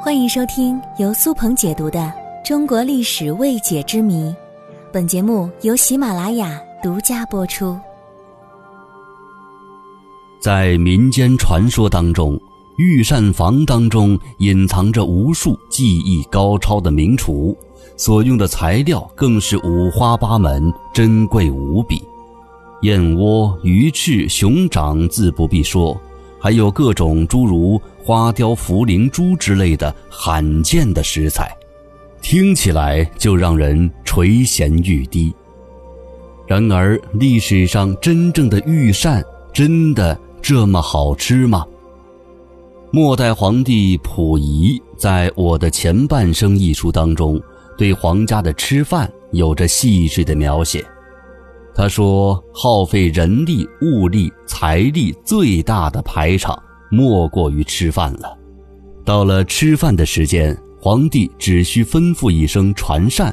欢迎收听由苏鹏解读的《中国历史未解之谜》，本节目由喜马拉雅独家播出。在民间传说当中，御膳房当中隐藏着无数技艺高超的名厨，所用的材料更是五花八门、珍贵无比。燕窝、鱼翅、熊掌自不必说，还有各种诸如花雕、茯苓猪之类的罕见的食材，听起来就让人垂涎欲滴。然而，历史上真正的御膳真的这么好吃吗？末代皇帝溥仪在《我的前半生》一书当中，对皇家的吃饭有着细致的描写。他说：“耗费人力、物力、财力最大的排场，莫过于吃饭了。到了吃饭的时间，皇帝只需吩咐一声‘传膳’，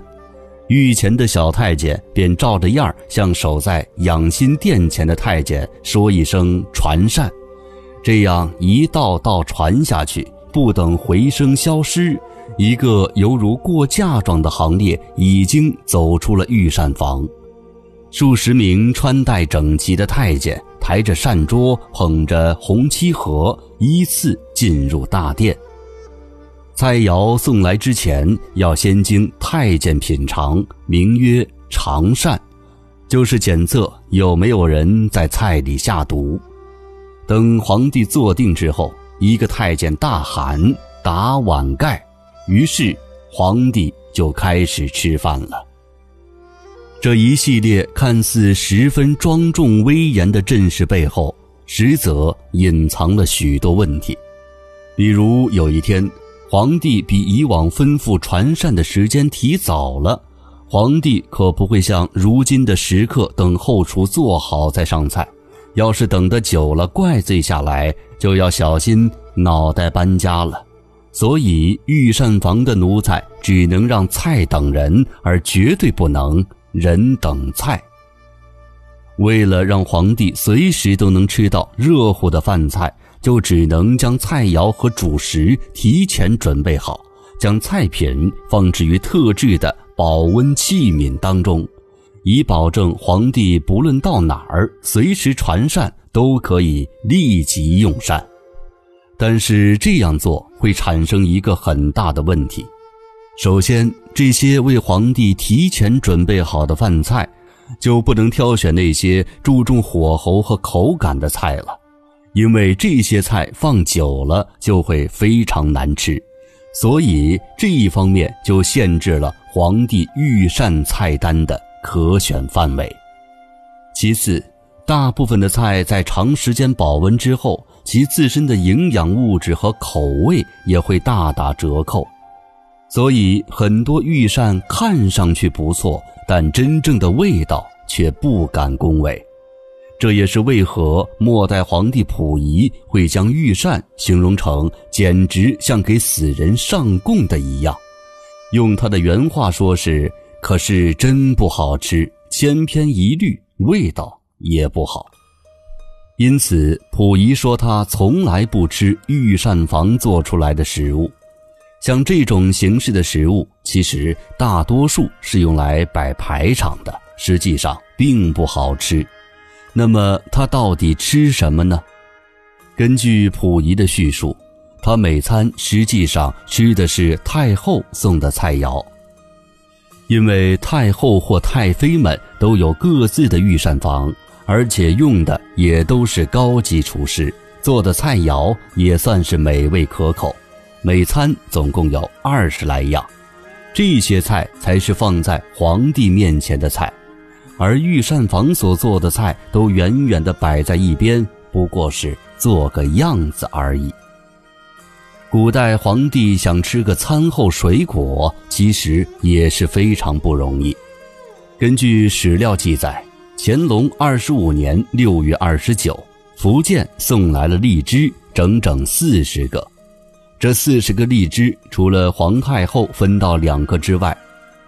御前的小太监便照着样儿向守在养心殿前的太监说一声‘传膳’，这样一道道传下去，不等回声消失，一个犹如过嫁妆的行列已经走出了御膳房。”数十名穿戴整齐的太监抬着膳桌，捧着红漆盒，依次进入大殿。菜肴送来之前，要先经太监品尝，名曰尝膳，就是检测有没有人在菜里下毒。等皇帝坐定之后，一个太监大喊：“打碗盖！”于是皇帝就开始吃饭了。这一系列看似十分庄重威严的阵势背后，实则隐藏了许多问题。比如有一天，皇帝比以往吩咐传膳的时间提早了，皇帝可不会像如今的食客等后厨做好再上菜。要是等得久了，怪罪下来，就要小心脑袋搬家了。所以，御膳房的奴才只能让菜等人，而绝对不能。人等菜。为了让皇帝随时都能吃到热乎的饭菜，就只能将菜肴和主食提前准备好，将菜品放置于特制的保温器皿当中，以保证皇帝不论到哪儿，随时传膳都可以立即用膳。但是这样做会产生一个很大的问题。首先，这些为皇帝提前准备好的饭菜，就不能挑选那些注重火候和口感的菜了，因为这些菜放久了就会非常难吃，所以这一方面就限制了皇帝御膳菜单的可选范围。其次，大部分的菜在长时间保温之后，其自身的营养物质和口味也会大打折扣。所以，很多御膳看上去不错，但真正的味道却不敢恭维。这也是为何末代皇帝溥仪会将御膳形容成简直像给死人上供的一样。用他的原话说是：“可是真不好吃，千篇一律，味道也不好。”因此，溥仪说他从来不吃御膳房做出来的食物。像这种形式的食物，其实大多数是用来摆排场的，实际上并不好吃。那么他到底吃什么呢？根据溥仪的叙述，他每餐实际上吃的是太后送的菜肴。因为太后或太妃们都有各自的御膳房，而且用的也都是高级厨师做的菜肴，也算是美味可口。每餐总共有二十来样，这些菜才是放在皇帝面前的菜，而御膳房所做的菜都远远地摆在一边，不过是做个样子而已。古代皇帝想吃个餐后水果，其实也是非常不容易。根据史料记载，乾隆二十五年六月二十九，福建送来了荔枝，整整四十个。这四十个荔枝，除了皇太后分到两个之外，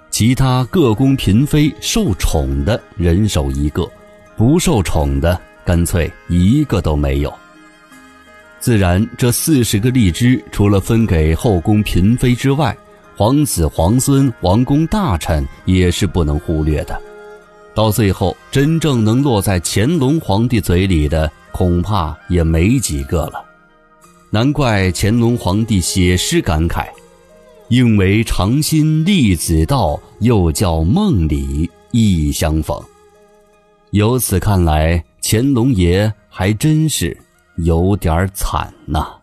其他各宫嫔妃受宠的人手一个，不受宠的干脆一个都没有。自然，这四十个荔枝除了分给后宫嫔妃之外，皇子、皇孙、王公大臣也是不能忽略的。到最后，真正能落在乾隆皇帝嘴里的，恐怕也没几个了。难怪乾隆皇帝写诗感慨：“应为长心立子道，又叫梦里一相逢。”由此看来，乾隆爷还真是有点惨呐。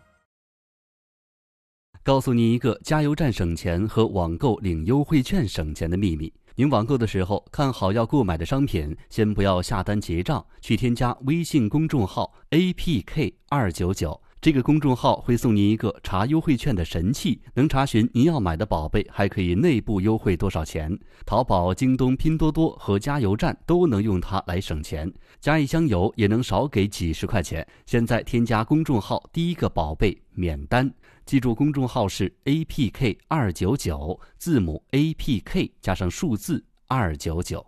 告诉你一个加油站省钱和网购领优惠券省钱的秘密：您网购的时候，看好要购买的商品，先不要下单结账，去添加微信公众号 “apk 二九九”。这个公众号会送您一个查优惠券的神器，能查询您要买的宝贝，还可以内部优惠多少钱。淘宝、京东、拼多多和加油站都能用它来省钱，加一箱油也能少给几十块钱。现在添加公众号，第一个宝贝免单。记住，公众号是 APK 二九九，字母 APK 加上数字二九九。